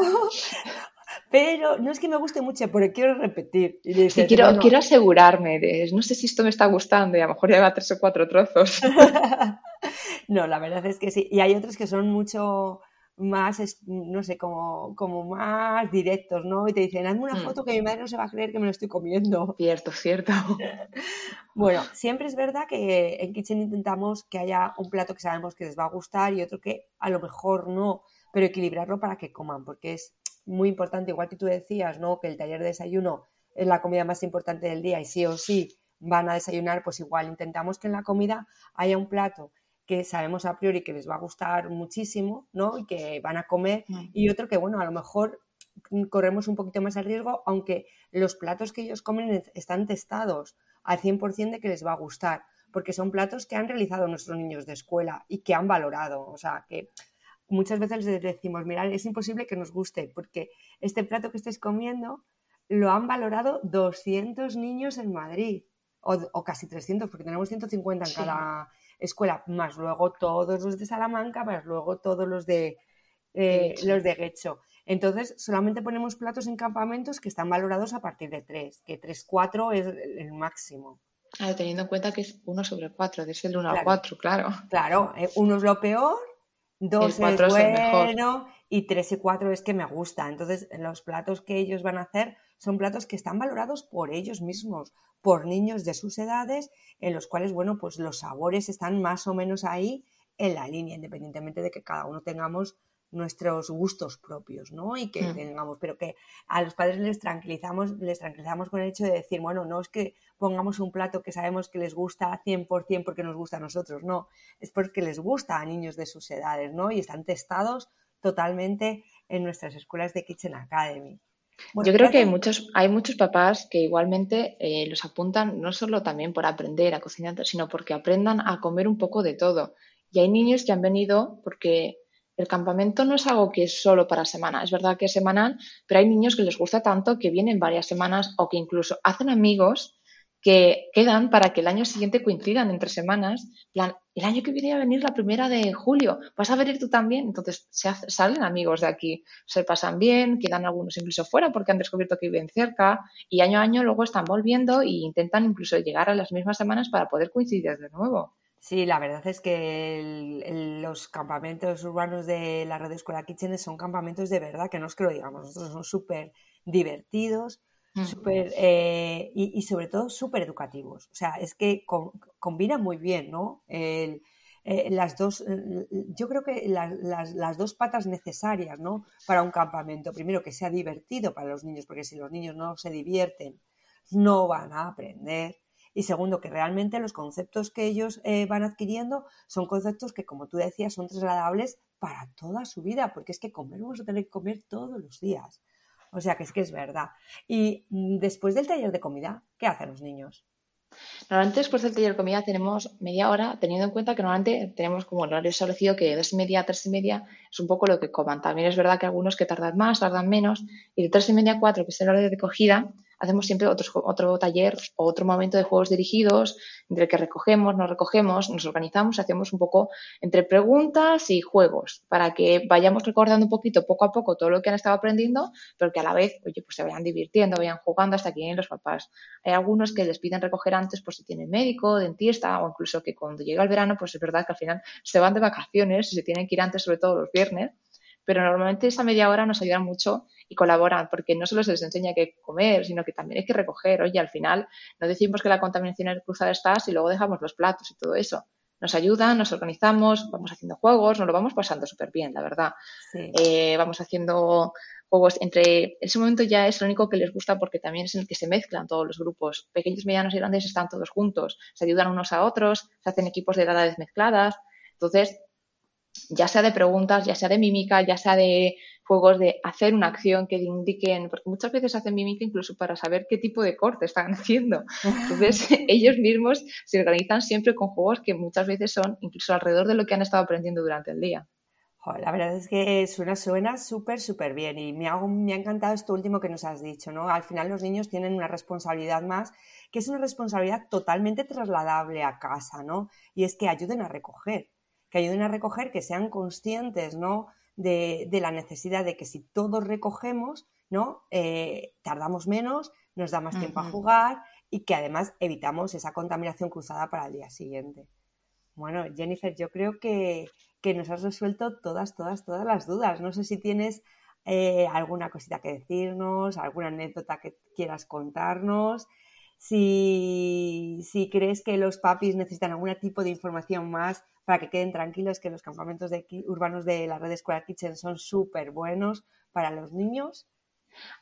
[SPEAKER 1] pero no es que me guste mucho, pero quiero repetir.
[SPEAKER 2] Y quiero, quiero asegurarme de, no sé si esto me está gustando y a lo mejor lleva tres o cuatro trozos.
[SPEAKER 1] no, la verdad es que sí. Y hay otros que son mucho más, no sé, como, como más directos, ¿no? Y te dicen, hazme una mm. foto que mi madre no se va a creer que me lo estoy comiendo.
[SPEAKER 2] Cierto, cierto.
[SPEAKER 1] bueno, siempre es verdad que en Kitchen intentamos que haya un plato que sabemos que les va a gustar y otro que a lo mejor no, pero equilibrarlo para que coman, porque es muy importante, igual que tú decías, ¿no? Que el taller de desayuno es la comida más importante del día y sí o sí van a desayunar, pues igual intentamos que en la comida haya un plato que sabemos a priori que les va a gustar muchísimo, ¿no? Y que van a comer, mm. y otro que, bueno, a lo mejor corremos un poquito más el riesgo, aunque los platos que ellos comen están testados al 100% de que les va a gustar, porque son platos que han realizado nuestros niños de escuela y que han valorado, o sea, que muchas veces les decimos, mirad, es imposible que nos guste, porque este plato que estáis comiendo lo han valorado 200 niños en Madrid, o, casi 300, porque tenemos 150 en cada escuela, más luego todos los de Salamanca, más luego todos los de, eh, los de Guecho. Entonces, solamente ponemos platos en campamentos que están valorados a partir de 3, que 3, 4 es el máximo.
[SPEAKER 2] teniendo en cuenta que es 1 sobre 4, es el 1 a 4, claro.
[SPEAKER 1] Claro, eh, uno es lo peor, 2 es bueno y 3 y 4 es que me gusta. Entonces, los platos que ellos van a hacer son platos que están valorados por ellos mismos, por niños de sus edades, en los cuales, bueno, pues los sabores están más o menos ahí en la línea, independientemente de que cada uno tengamos nuestros gustos propios, ¿no? Y que mm. tengamos, pero que a los padres les tranquilizamos, les tranquilizamos con el hecho de decir, bueno, no es que pongamos un plato que sabemos que les gusta 100% porque nos gusta a nosotros, no, es porque les gusta a niños de sus edades, ¿no? Y están testados totalmente en nuestras escuelas de Kitchen Academy.
[SPEAKER 2] Yo creo que hay muchos, hay muchos papás que igualmente eh, los apuntan no solo también por aprender a cocinar, sino porque aprendan a comer un poco de todo. Y hay niños que han venido porque el campamento no es algo que es solo para semana, es verdad que es semanal, pero hay niños que les gusta tanto que vienen varias semanas o que incluso hacen amigos que quedan para que el año siguiente coincidan entre semanas. Plan, el año que viene a venir la primera de julio, ¿vas a venir tú también? Entonces se salen amigos de aquí, se pasan bien, quedan algunos incluso fuera porque han descubierto que viven cerca y año a año luego están volviendo e intentan incluso llegar a las mismas semanas para poder coincidir de nuevo.
[SPEAKER 1] Sí, la verdad es que los campamentos urbanos de la red Escuela Kitchen son campamentos de verdad, que no es que lo digamos, nosotros son súper divertidos, super, eh, y, sobre todo súper educativos. O sea, es que combina muy bien, ¿no? Eh, las dos, yo creo que las, dos patas necesarias, ¿no? Para un campamento. Primero, que sea divertido para los niños, porque si los niños no se divierten, no van a aprender. Y segundo, que realmente los conceptos que ellos eh, van adquiriendo son conceptos que, como tú decías, son trasladables para toda su vida, porque es que comer vamos a tener que comer todos los días. O sea que es que es verdad. Y mm, después del taller de comida, ¿qué hacen los niños?
[SPEAKER 2] Normalmente después del taller de comida tenemos media hora, teniendo en cuenta que normalmente tenemos como el horario establecido que dos y media tres y media es un poco lo que coman. También es verdad que algunos que tardan más, tardan menos, y de tres y media a cuatro, que es el horario de cogida, hacemos siempre otro, otro taller o otro momento de juegos dirigidos, entre el que recogemos, nos recogemos, nos organizamos, hacemos un poco entre preguntas y juegos, para que vayamos recordando un poquito, poco a poco, todo lo que han estado aprendiendo, pero que a la vez, oye, pues se vayan divirtiendo, vayan jugando hasta que lleguen los papás. Hay algunos que les piden recoger antes por si tienen médico, dentista, o incluso que cuando llega el verano, pues es verdad que al final se van de vacaciones y se tienen que ir antes, sobre todo los viernes, pero normalmente esa media hora nos ayuda mucho y colaboran, porque no solo se les enseña que comer, sino que también hay que recoger. Oye, al final no decimos que la contaminación cruzada está y luego dejamos los platos y todo eso. Nos ayudan, nos organizamos, vamos haciendo juegos, nos lo vamos pasando súper bien, la verdad. Eh, vamos haciendo juegos entre, ese momento ya es lo único que les gusta porque también es en el que se mezclan todos los grupos, pequeños, medianos y grandes están todos juntos, se ayudan unos a otros, se hacen equipos de edades mezcladas, entonces ya sea de preguntas, ya sea de mímica, ya sea de juegos de hacer una acción que indiquen, porque muchas veces hacen mímica incluso para saber qué tipo de corte están haciendo. Entonces, ellos mismos se organizan siempre con juegos que muchas veces son incluso alrededor de lo que han estado aprendiendo durante el día.
[SPEAKER 1] la verdad es que suena, suena súper, súper bien y me ha, me ha encantado esto último que nos has dicho, ¿no? Al final los niños tienen una responsabilidad más, que es una responsabilidad totalmente trasladable a casa, ¿no? Y es que ayuden a recoger, que ayuden a recoger, que sean conscientes, ¿no? de, la necesidad de que si todos recogemos, ¿no? Eh, tardamos menos, nos da más tiempo a jugar y que además evitamos esa contaminación cruzada para el día siguiente. Bueno, Jennifer, yo creo que, nos has resuelto todas, todas, todas las dudas. No sé si tienes eh, alguna cosita que decirnos, alguna anécdota que quieras contarnos. Si, crees que los papis necesitan algún tipo de información más para que queden tranquilos que los campamentos urbanos de la red Escuela Kitchen son súper buenos para los niños.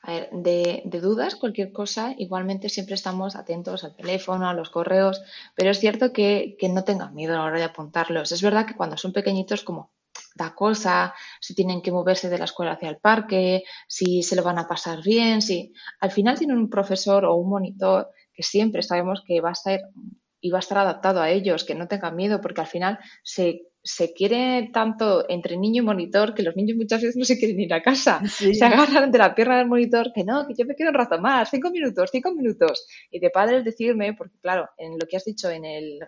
[SPEAKER 2] A ver, de, dudas, cualquier cosa, igualmente siempre estamos atentos al teléfono, a los correos, pero es cierto que, no tengan miedo a la hora de apuntarlos. Es verdad que cuando son pequeñitos, como da cosa, si tienen que moverse de la escuela hacia el parque, si se lo van a pasar bien, si al final tienen un profesor o un monitor que siempre sabemos que va a estar y va a estar adaptado a ellos, que no tengan miedo, porque al final se, se quiere tanto entre niño y monitor que los niños muchas veces no se quieren ir a casa. Se agarran de la pierna del monitor, que no, que yo me quedo un rato más, cinco minutos, cinco minutos. Y de padres decirme, porque claro, en lo que has dicho en el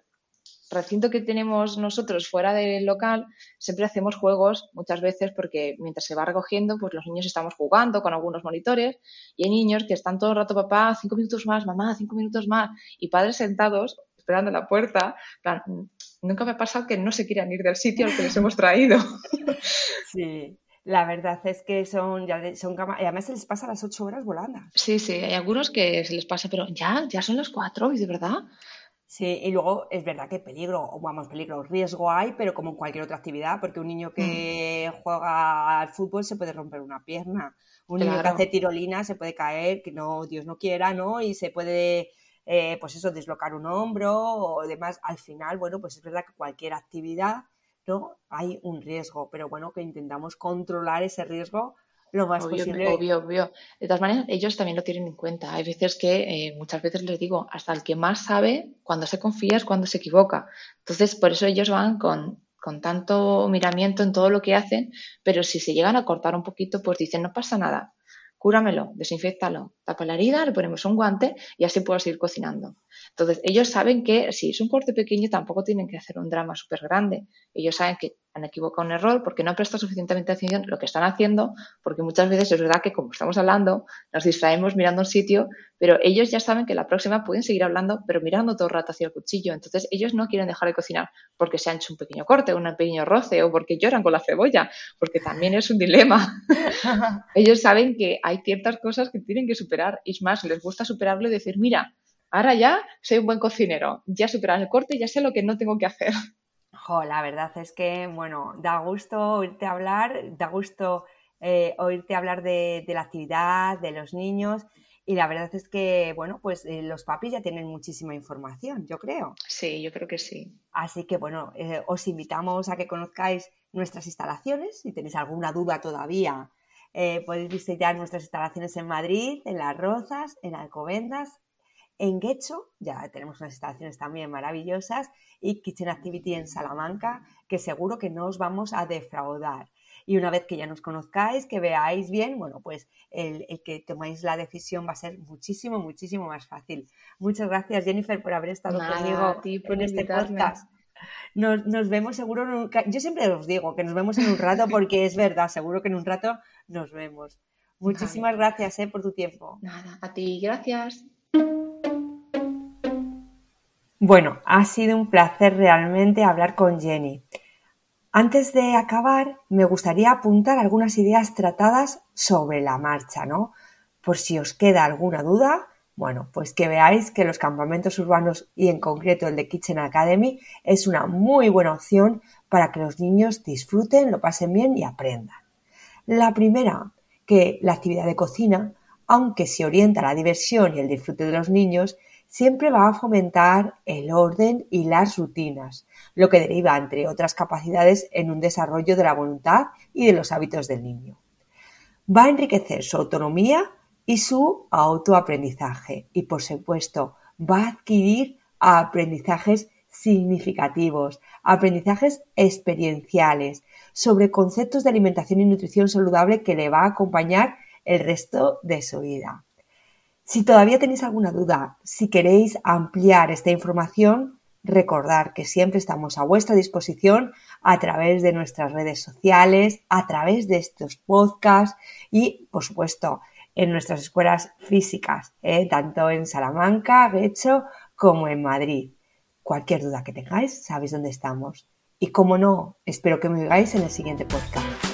[SPEAKER 2] recinto que tenemos nosotros fuera del local, siempre hacemos juegos muchas veces porque mientras se va recogiendo, pues los niños estamos jugando con algunos monitores y hay niños que están todo el rato, papá, cinco minutos más, mamá, cinco minutos más, y padres sentados esperando en la puerta. nunca me ha pasado que no se quieran ir del sitio al que les hemos traído.
[SPEAKER 1] Sí. La verdad es que son, ya son y además se les pasa las ocho horas volando.
[SPEAKER 2] Sí, sí, hay algunos que se les pasa, pero ya, ya son las cuatro, y de verdad.
[SPEAKER 1] Sí, y luego es verdad que peligro, vamos, peligro, riesgo hay, pero como en cualquier otra actividad, porque un niño que mm. juega al fútbol se puede romper una pierna, un niño que hace tirolina se puede caer, que no, Dios no quiera, ¿no? Y se puede eh, pues eso, deslocar un hombro o demás. Al final, bueno, pues es verdad que cualquier actividad, ¿no? Hay un riesgo, pero bueno, que intentamos controlar ese riesgo lo más posible.
[SPEAKER 2] Obvio, obvio. De todas maneras, ellos también lo tienen en cuenta. Hay veces que, eh, muchas veces les digo, hasta el que más sabe, cuando se confía es cuando se equivoca. Entonces, por eso ellos van con, con tanto miramiento en todo lo que hacen, pero si se llegan a cortar un poquito, pues dicen, no pasa nada cúramelo, desinfectalo, tapa la herida, le ponemos un guante y así puedo seguir cocinando. Entonces, ellos saben que si es un corte pequeño tampoco tienen que hacer un drama súper grande. Ellos saben que han equivocado un error porque no han prestado suficientemente atención a lo que están haciendo, porque muchas veces es verdad que, como estamos hablando, nos distraemos mirando un sitio, pero ellos ya saben que la próxima pueden seguir hablando, pero mirando todo el rato hacia el cuchillo. Entonces, ellos no quieren dejar de cocinar porque se han hecho un pequeño corte, un pequeño roce o porque lloran con la cebolla, porque también es un dilema. ellos saben que hay ciertas cosas que tienen que superar y es más, les gusta superarlo y decir, mira, ahora ya soy un buen cocinero, ya superado el corte, ya sé lo que no tengo que hacer.
[SPEAKER 1] La verdad es que, bueno, da gusto oírte hablar, da gusto eh, oírte hablar de, la actividad, de los niños. Y la verdad es que, bueno, pues eh, los papis ya tienen muchísima información, yo creo.
[SPEAKER 2] Sí, yo creo que sí.
[SPEAKER 1] Así que, bueno, eh, os invitamos a que conozcáis nuestras instalaciones. Si tenéis alguna duda todavía, podéis visitar nuestras instalaciones en Madrid, en Las Rozas, en Alcobendas, en Guecho, ya tenemos unas instalaciones también maravillosas, y Kitchen Activity en Salamanca, que seguro que no os vamos a defraudar. Y una vez que ya nos conozcáis, que veáis bien, bueno, pues el, que tomáis la decisión va a ser muchísimo, muchísimo más fácil. Muchas gracias, Jennifer, por haber estado conmigo en este podcast. Nos, vemos seguro, en un, yo siempre os digo que nos vemos en un rato porque es verdad, seguro que en un rato nos vemos. Muchísimas gracias eh, por tu tiempo.
[SPEAKER 2] Nada, a ti, gracias.
[SPEAKER 1] Bueno, ha sido un placer realmente hablar con Jenny. Antes de acabar, me gustaría apuntar algunas ideas tratadas sobre la marcha, ¿no? Por si os queda alguna duda, bueno, pues que veáis que los campamentos urbanos y en concreto el de Kitchen Academy es una muy buena opción para que los niños disfruten, lo pasen bien y aprendan. La primera, que la actividad de cocina, aunque se orienta a la diversión y el disfrute de los niños, siempre va a fomentar el orden y las rutinas, lo que deriva, entre otras capacidades, en un desarrollo de la voluntad y de los hábitos del niño. Va a enriquecer su autonomía y su autoaprendizaje y, por supuesto, va a adquirir aprendizajes significativos, aprendizajes experienciales sobre conceptos de alimentación y nutrición saludable que le va a acompañar el resto de su vida. Si todavía tenéis alguna duda, si queréis ampliar esta información, recordar que siempre estamos a vuestra disposición a través de nuestras redes sociales, a través de estos podcasts y, por supuesto, en nuestras escuelas físicas, ¿eh? tanto en Salamanca, Guecho, como en Madrid. Cualquier duda que tengáis, sabéis dónde estamos. Y como no, espero que me oigáis en el siguiente podcast.